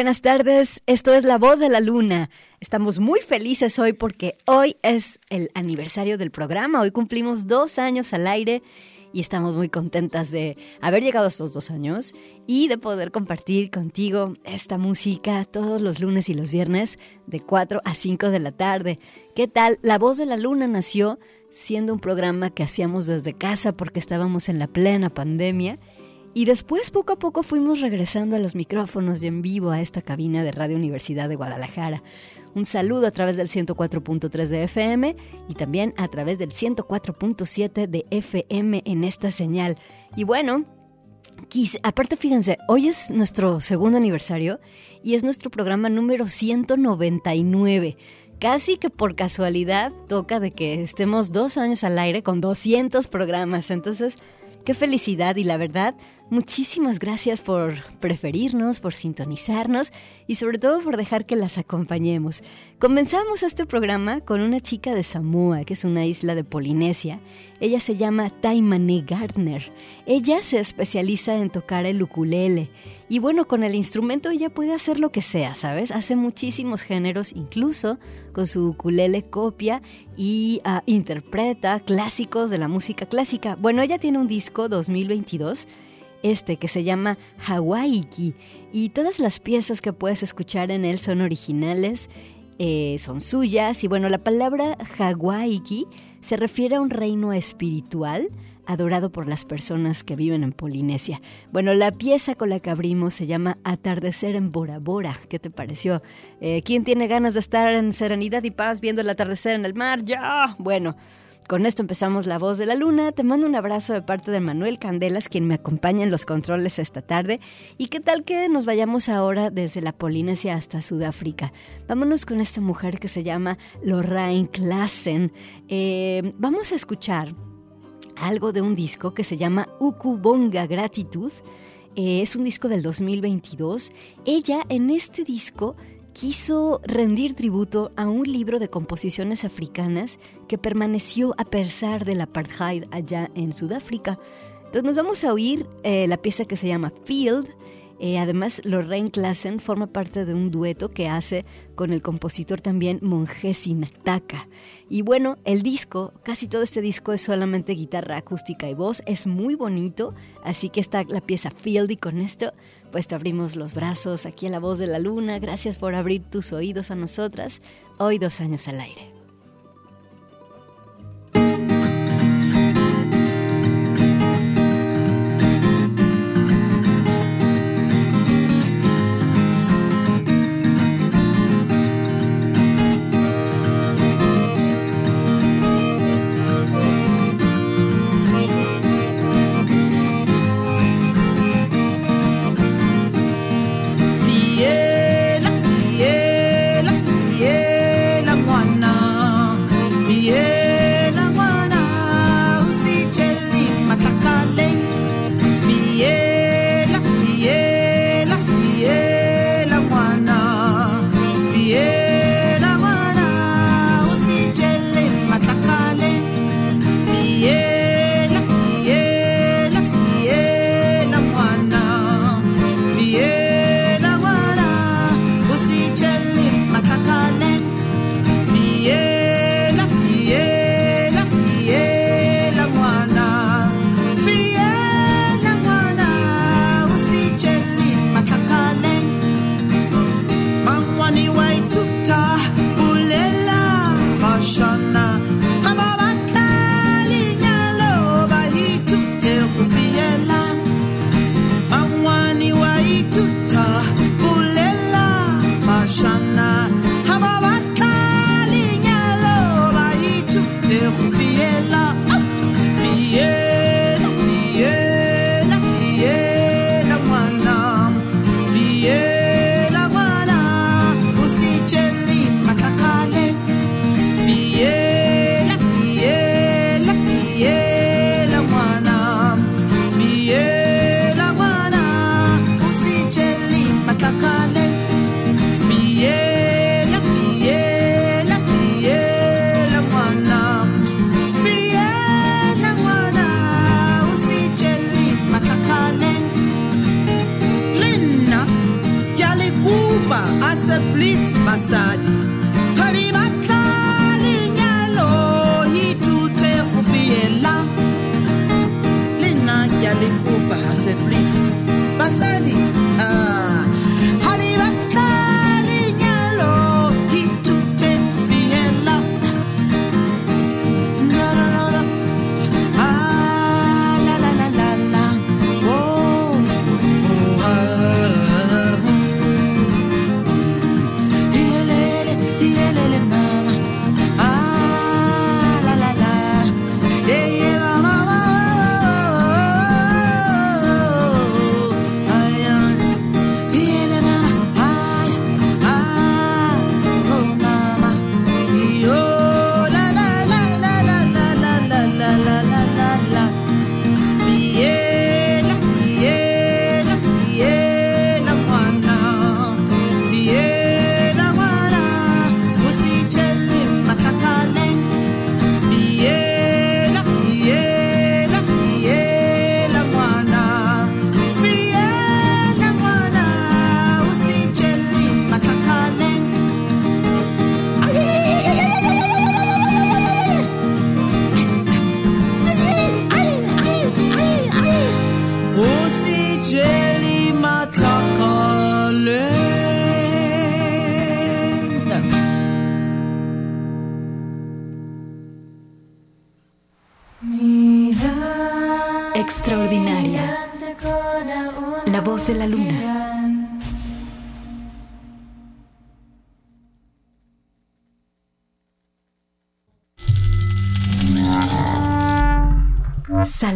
buenas tardes. Esto es La Voz de la Luna. Estamos muy felices hoy porque hoy es el aniversario del programa. Hoy cumplimos dos años al aire y estamos muy contentas de haber llegado a estos dos años y de poder compartir contigo esta música todos los lunes y los viernes de 4 a 5 de la tarde. ¿Qué tal? La Voz de la Luna nació siendo un programa que hacíamos desde casa porque estábamos en la plena pandemia Y después poco a poco fuimos regresando a los micrófonos y en vivo a esta cabina de Radio Universidad de Guadalajara. Un saludo a través del 104.3 de FM y también a través del 104.7 de FM en esta señal. Y bueno, aparte fíjense, hoy es nuestro segundo aniversario y es nuestro programa número 199 casi que por casualidad toca de que estemos dos años al aire con 200 programas. Entonces, qué felicidad y la verdad, Muchísimas gracias por preferirnos, por sintonizarnos y sobre todo por dejar que las acompañemos. Comenzamos este programa con una chica de Samoa, que es una isla de Polinesia. Ella se llama Taimane Gardner. Ella se especializa en tocar el ukulele. Y bueno, con el instrumento ella puede hacer lo que sea, ¿sabes? Hace muchísimos géneros, incluso con su ukulele copia y ah, interpreta clásicos de la música clásica. Bueno, ella tiene un disco 2022 este que se llama Hawaiki y todas las piezas que puedes escuchar en él son originales, eh, son suyas y bueno, la palabra Hawaiki se refiere a un reino espiritual adorado por las personas que viven en Polinesia. Bueno, la pieza con la que abrimos se llama Atardecer en Bora Bora. ¿Qué te pareció? Eh, ¿Quién tiene ganas de estar en serenidad y paz viendo el atardecer en el mar? Ya. Bueno, con esto empezamos La Voz de la Luna. Te mando un abrazo de parte de Manuel Candelas, quien me acompaña en los controles esta tarde. ¿Y qué tal que nos vayamos ahora desde la Polinesia hasta Sudáfrica? Vámonos con esta mujer que se llama Lorraine Klassen. Eh, vamos a escuchar algo de un disco que se llama Ukubonga Gratitud. Eh, es un disco del 2022. Ella en este disco quiso rendir tributo a un libro de composiciones africanas que permaneció a pesar del apartheid allá en Sudáfrica. Entonces nos vamos a oír eh, la pieza que se llama Field, eh, además, Lorraine Klassen forma parte de un dueto que hace con el compositor también Mongesi Nataka. Y bueno, el disco, casi todo este disco es solamente guitarra acústica y voz, es muy bonito, así que está la pieza Field y con esto pues abrimos los brazos aquí a la voz de la luna. Gracias por abrir tus oídos a nosotras. Hoy dos años al aire.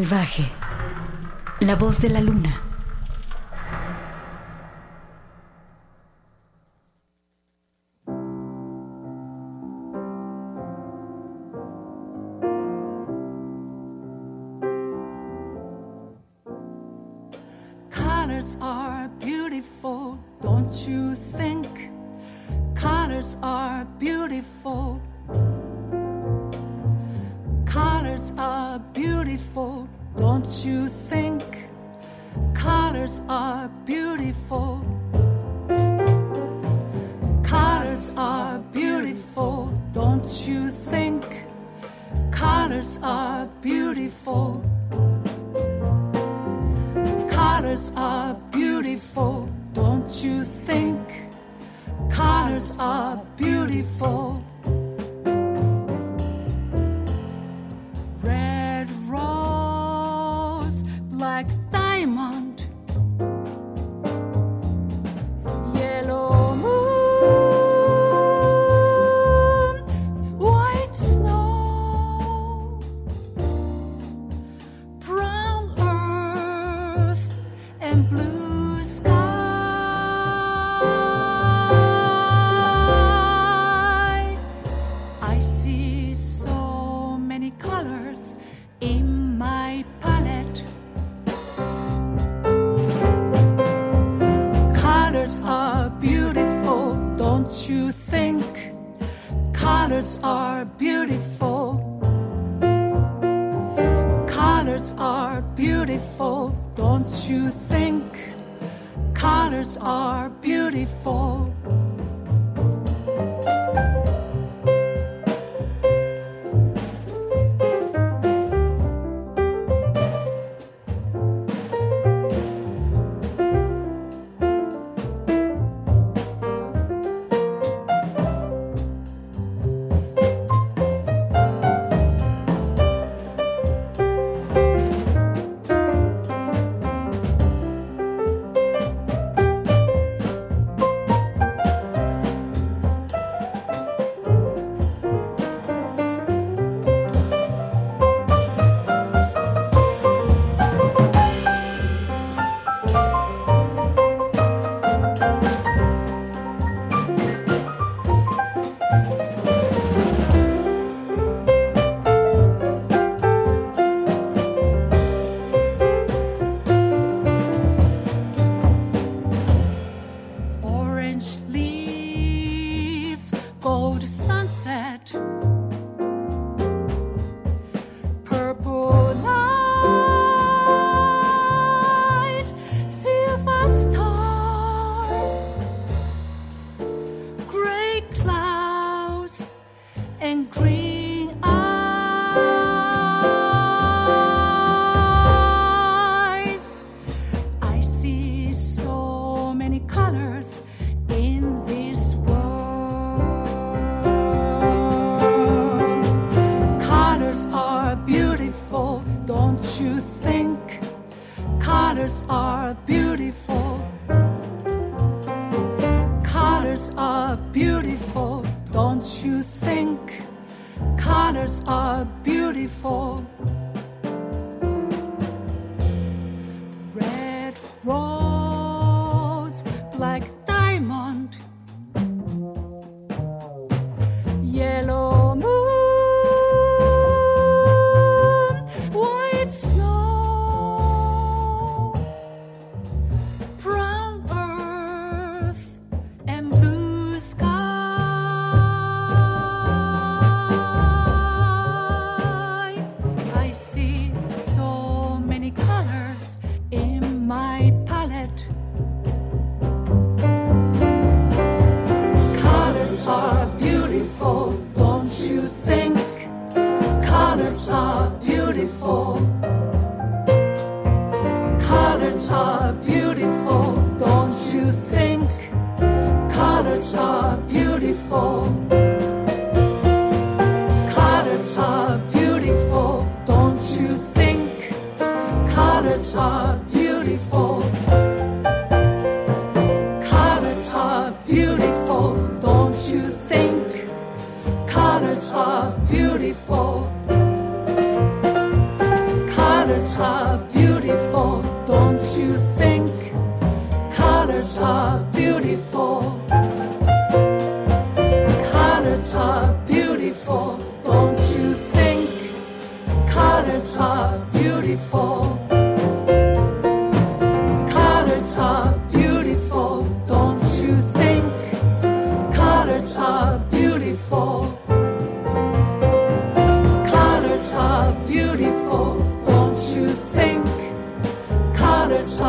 Salvaje. La voz de la luna. beautiful.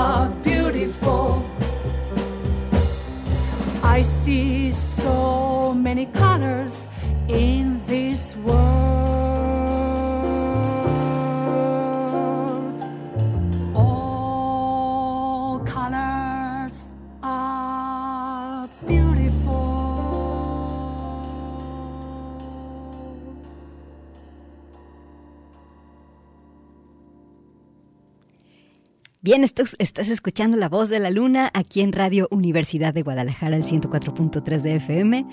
are beautiful. I see so many colors in Bien, estás, escuchando La Voz de la Luna aquí en Radio Universidad de Guadalajara, el 104.3 de FM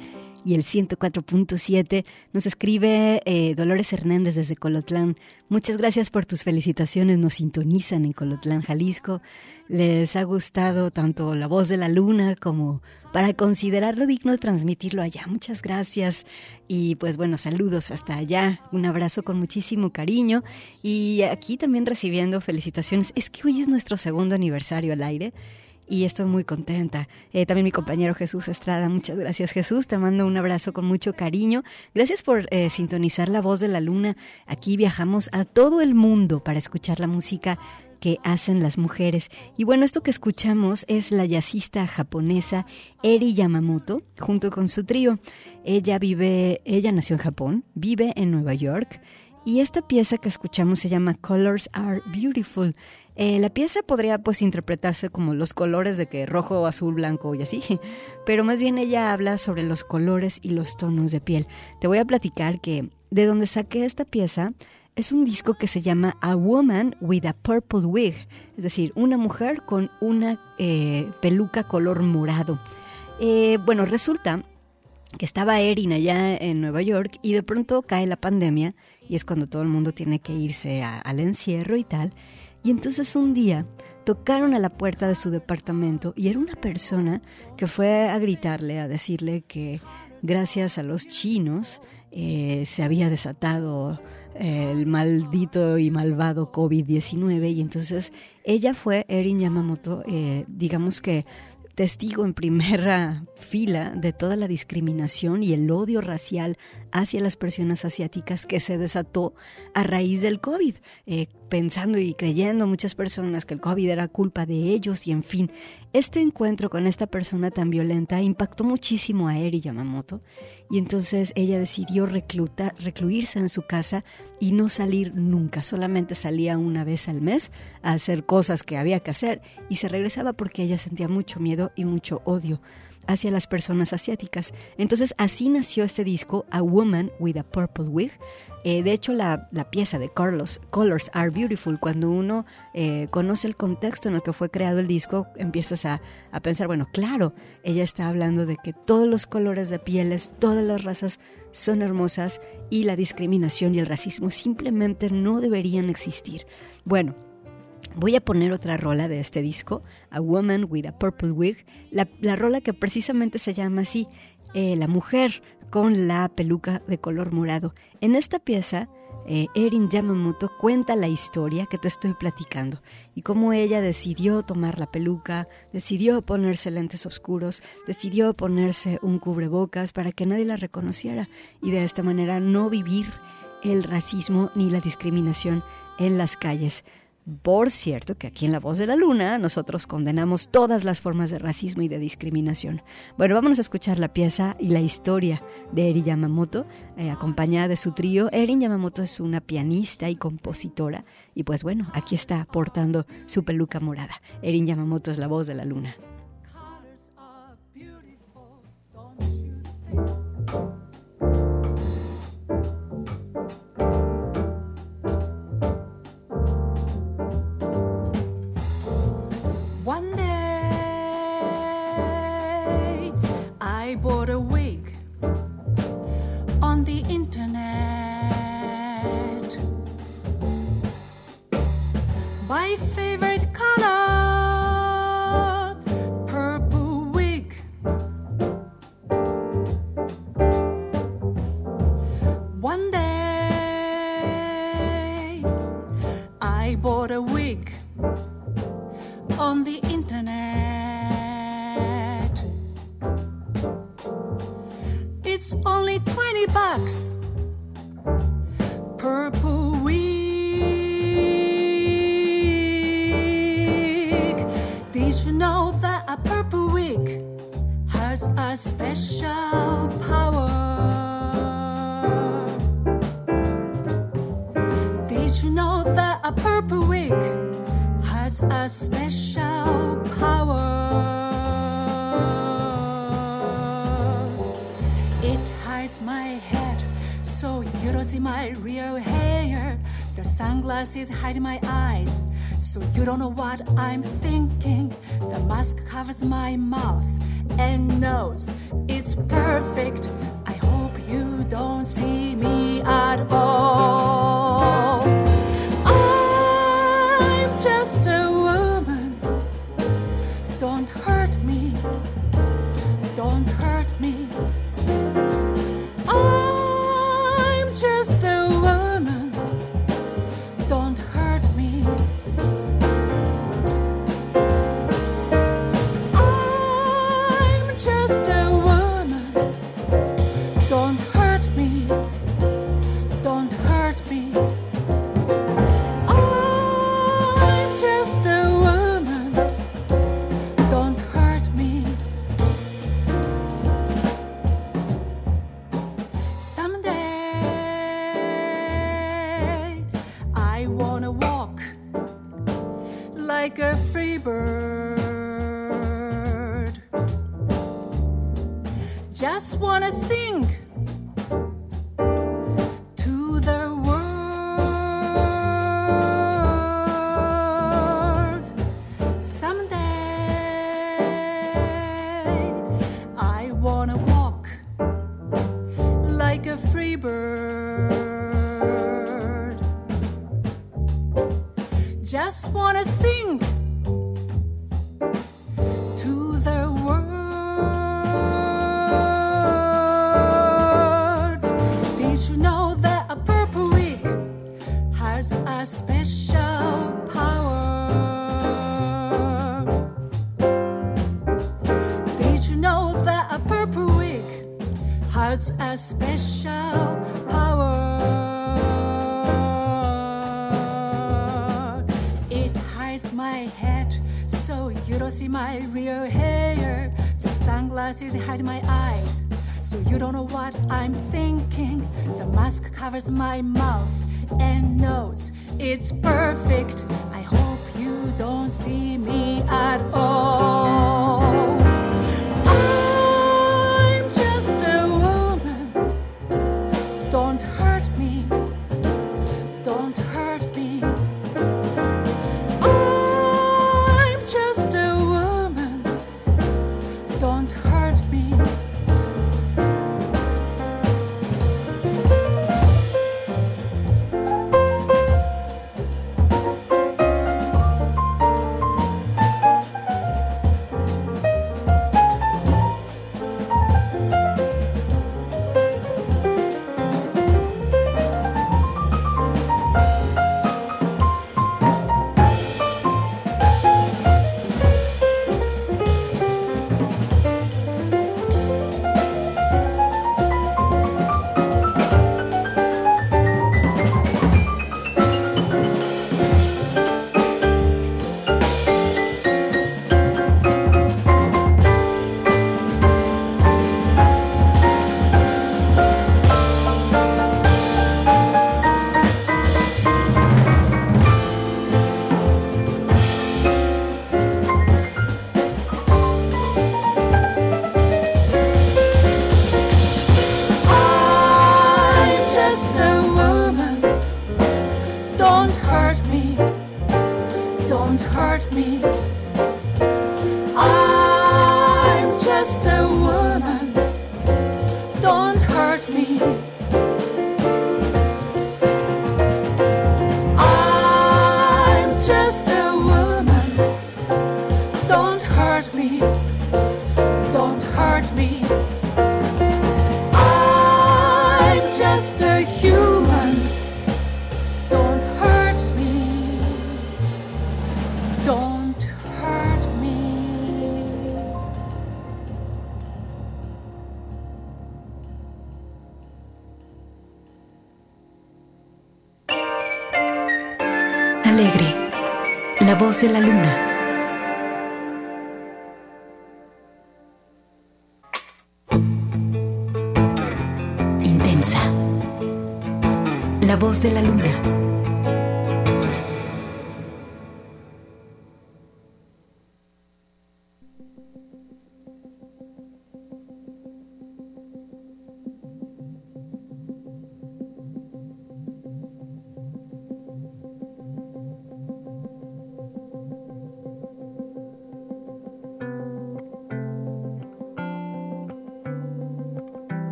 y el 104.7. Nos escribe eh, Dolores Hernández desde Colotlán. Muchas gracias por tus felicitaciones. Nos sintonizan en Colotlán, Jalisco. Les ha gustado tanto La Voz de la Luna como para considerarlo digno de transmitirlo allá. Muchas gracias. Y pues bueno, saludos hasta allá. Un abrazo con muchísimo cariño. Y aquí también recibiendo felicitaciones. Es que hoy es nuestro segundo aniversario al aire y estoy muy contenta. Eh, también mi compañero Jesús Estrada, muchas gracias Jesús, te mando un abrazo con mucho cariño. Gracias por eh, sintonizar la voz de la luna. Aquí viajamos a todo el mundo para escuchar la música que hacen las mujeres. Y bueno, esto que escuchamos es la jazzista japonesa Eri Yamamoto junto con su trío. Ella vive, ella nació en Japón, vive en Nueva York. Y esta pieza que escuchamos se llama Colors Are Beautiful. Eh, la pieza podría pues interpretarse como los colores de que rojo, azul, blanco y así, pero más bien ella habla sobre los colores y los tonos de piel. Te voy a platicar que de donde saqué esta pieza es un disco que se llama A Woman with a Purple Wig, es decir, una mujer con una eh, peluca color morado. Eh, bueno, resulta que estaba Erin allá en Nueva York y de pronto cae la pandemia y es cuando todo el mundo tiene que irse al encierro y tal. Y entonces un día tocaron a la puerta de su departamento y era una persona que fue a gritarle, a decirle que gracias a los chinos eh, se había desatado eh, el maldito y malvado COVID-19 y entonces ella fue, Erin Yamamoto, eh, digamos que testigo en primera fila de toda la discriminación y el odio racial hacia las personas asiáticas que se desató a raíz del COVID, eh, pensando y creyendo muchas personas que el COVID era culpa de ellos y en fin, este encuentro con esta persona tan violenta impactó muchísimo a Eri Yamamoto y entonces ella decidió reclutar, recluirse en su casa y no salir nunca, solamente salía una vez al mes a hacer cosas que había que hacer y se regresaba porque ella sentía mucho miedo y mucho odio hacia las personas asiáticas. Entonces así nació este disco, A Woman with a Purple Wig. Eh, de hecho, la, pieza de Carlos, Colors Are Beautiful, cuando uno eh, conoce el contexto en el que fue creado el disco, empiezas a, a pensar, bueno, claro, ella está hablando de que todos los colores de pieles, todas las razas son hermosas y la discriminación y el racismo simplemente no deberían existir. Bueno, Voy a poner otra rola de este disco, A Woman with a Purple Wig, la, rola que precisamente se llama así, eh, La mujer con la peluca de color morado. En esta pieza, eh, Erin Yamamoto cuenta la historia que te estoy platicando y cómo ella decidió tomar la peluca, decidió ponerse lentes oscuros, decidió ponerse un cubrebocas para que nadie la reconociera y de esta manera no vivir el racismo ni la discriminación en las calles. Por cierto, que aquí en La Voz de la Luna nosotros condenamos todas las formas de racismo y de discriminación. Bueno, vamos a escuchar la pieza y la historia de Erin Yamamoto, eh, acompañada de su trío. Erin Yamamoto es una pianista y compositora, y pues bueno, aquí está portando su peluca morada. Erin Yamamoto es La Voz de la Luna. What I'm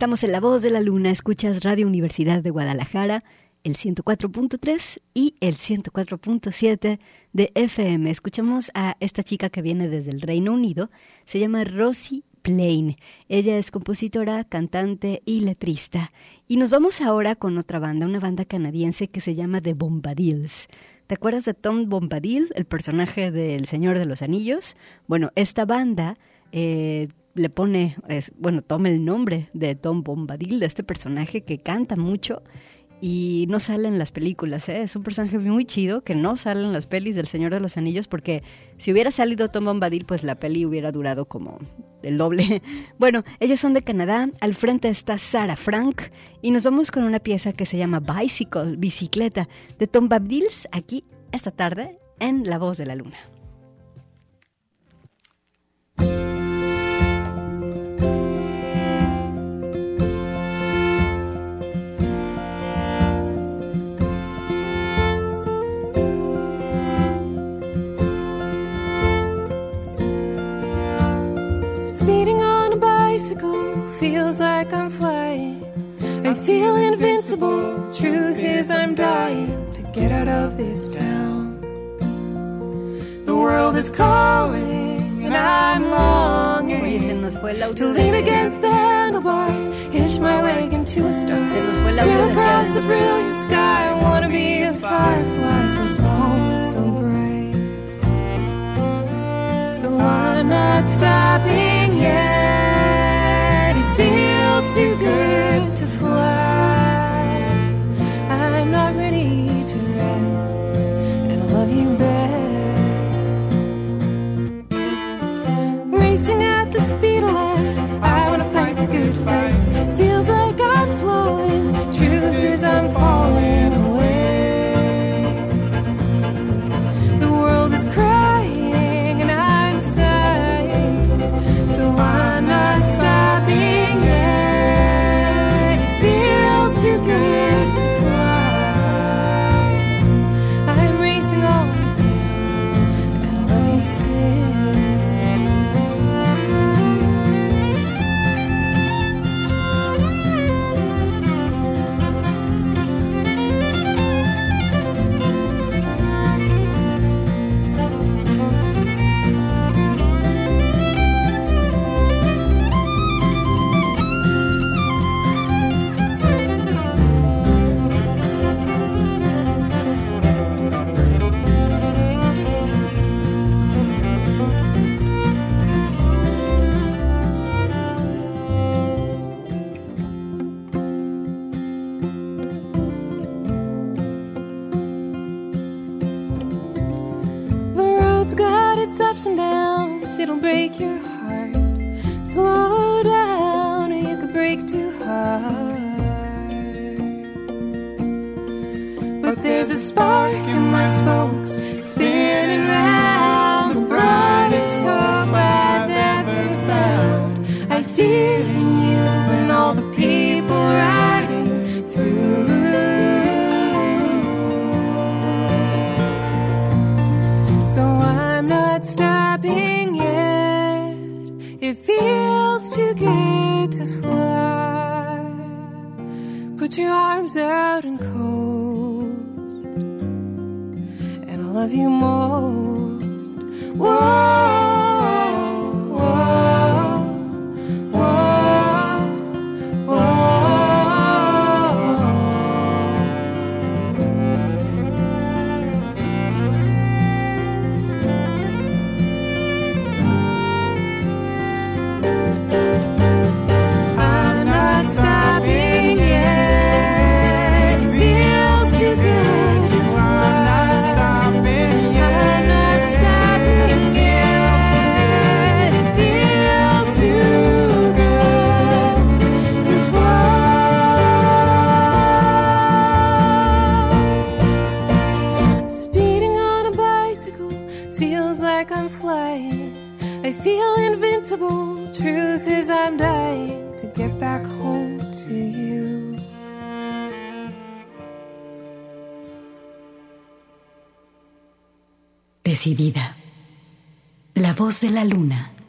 Estamos en La Voz de la Luna, escuchas Radio Universidad de Guadalajara, el 104.3 y el 104.7 de FM. Escuchamos a esta chica que viene desde el Reino Unido, se llama Rosie Plain. Ella es compositora, cantante y letrista. Y nos vamos ahora con otra banda, una banda canadiense que se llama The Bombadils. ¿Te acuerdas de Tom Bombadil, el personaje del Señor de los Anillos? Bueno, esta banda eh, le pone, es, bueno, toma el nombre de Tom Bombadil, de este personaje que canta mucho y no sale en las películas. ¿eh? Es un personaje muy chido que no sale en las pelis del Señor de los Anillos porque si hubiera salido Tom Bombadil, pues la peli hubiera durado como el doble. Bueno, ellos son de Canadá, al frente está Sarah Frank y nos vamos con una pieza que se llama Bicycle, bicicleta, de Tom Bombadil aquí esta tarde en La Voz de la Luna. I feel invincible. Truth is, I'm dying to get out of this town. The world is calling, and I'm longing to lean against the handlebars, hitch my wagon to a star. Sail across the brilliant sky. I wanna be a firefly so small, so bright. So I'm not stopping yet Put your arms out and coast, and I love you most. Whoa, voz de la luna.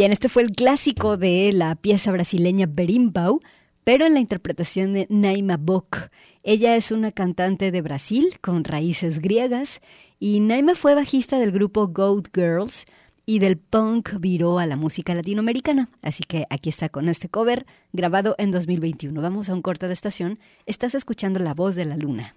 Bien, este fue el clásico de la pieza brasileña Berimbau, pero en la interpretación de Naima Bock. Ella es una cantante de Brasil con raíces griegas y Naima fue bajista del grupo Goat Girls y del punk viró a la música latinoamericana. Así que aquí está con este cover grabado en 2021. Vamos a un corte de estación. Estás escuchando La Voz de la Luna.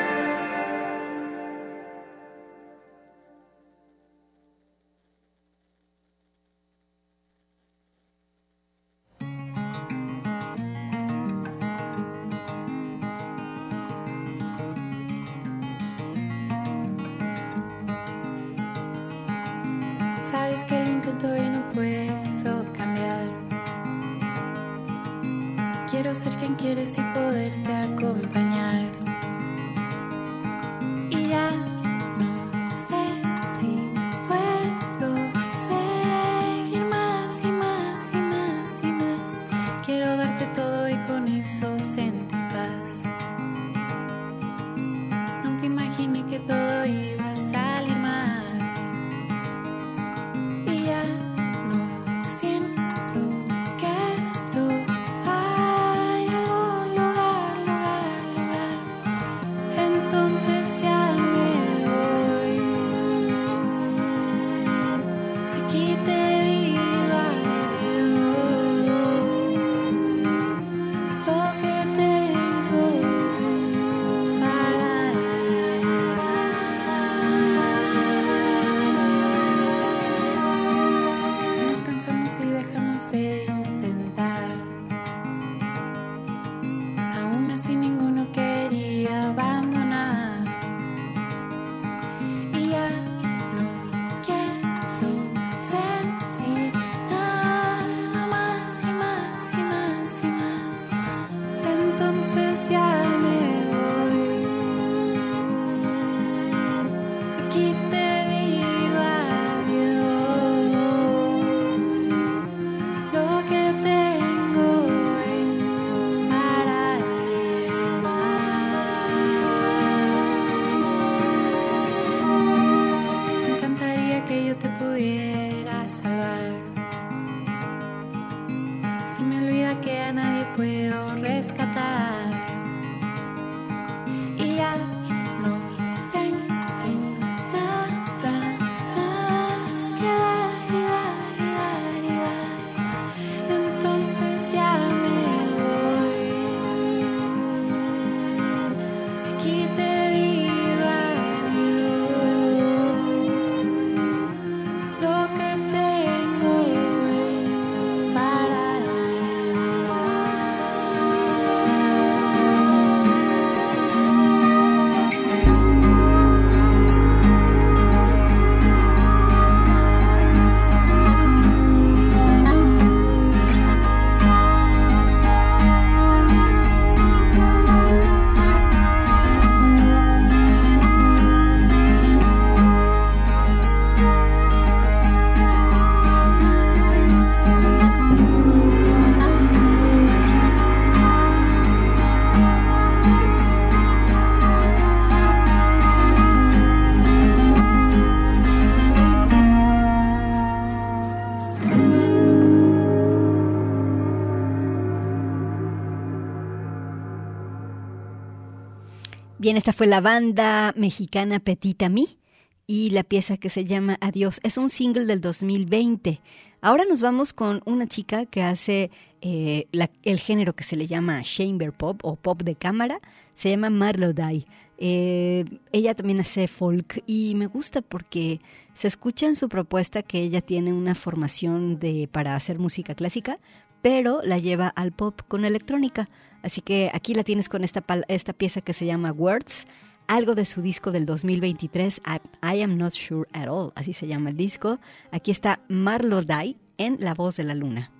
Esta fue la banda mexicana Petita Mi y la pieza que se llama Adiós. Es un single del 2020. Ahora nos vamos con una chica que hace eh, el género que se le llama chamber pop o pop de cámara. Se llama Marlo Dai. Eh, ella también hace folk y me gusta porque se escucha en su propuesta que ella tiene una formación de para hacer música clásica, pero la lleva al pop con electrónica. Así que aquí la tienes con esta, esta pieza que se llama Words, algo de su disco del 2023, I, I Am Not Sure at All, así se llama el disco. Aquí está Marlo Dai en La Voz de la Luna.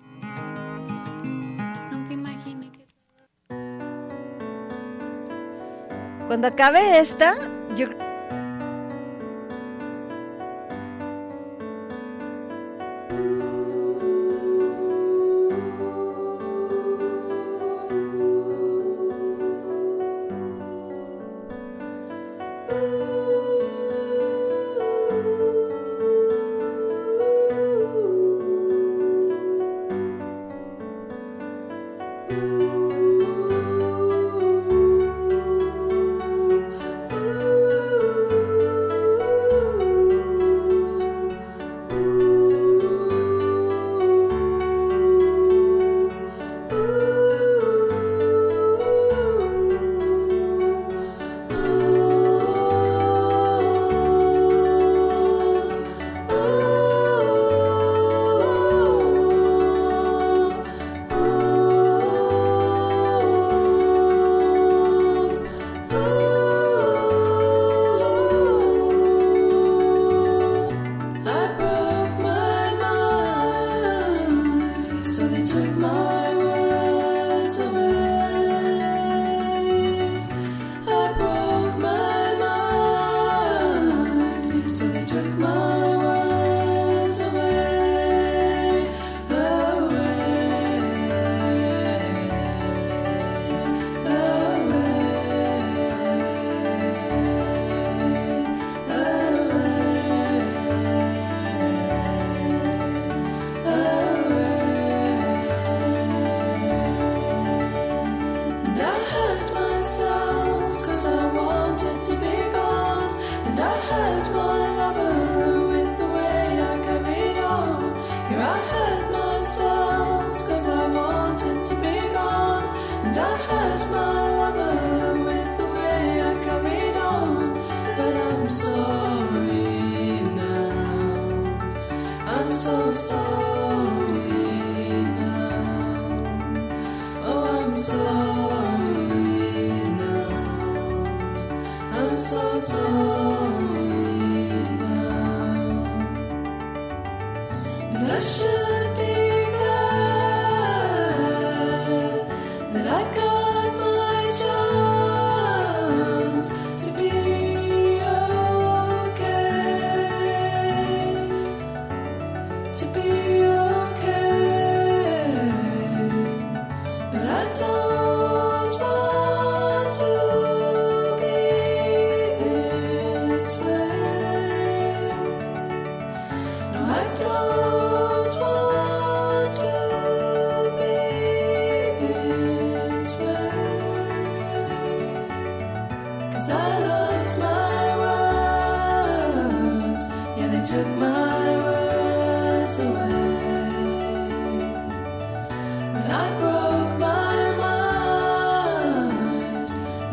Nunca imaginé que Cuando acabe esta, yo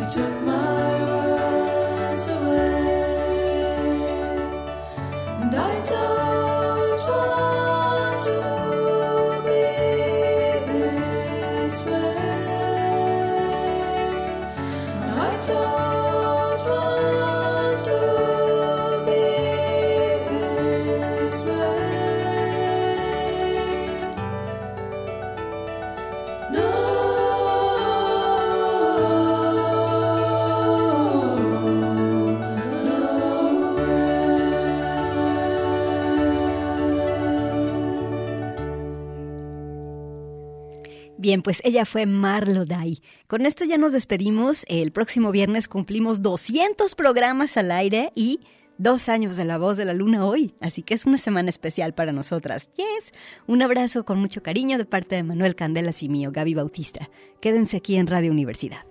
took Bien, pues ella fue Marlo Dai. Con esto ya nos despedimos. El próximo viernes cumplimos 200 programas al aire y dos años de La Voz de la Luna hoy. Así que es una semana especial para nosotras. Yes. Un abrazo con mucho cariño de parte de Manuel Candelas y mío, Gaby Bautista. Quédense aquí en Radio Universidad.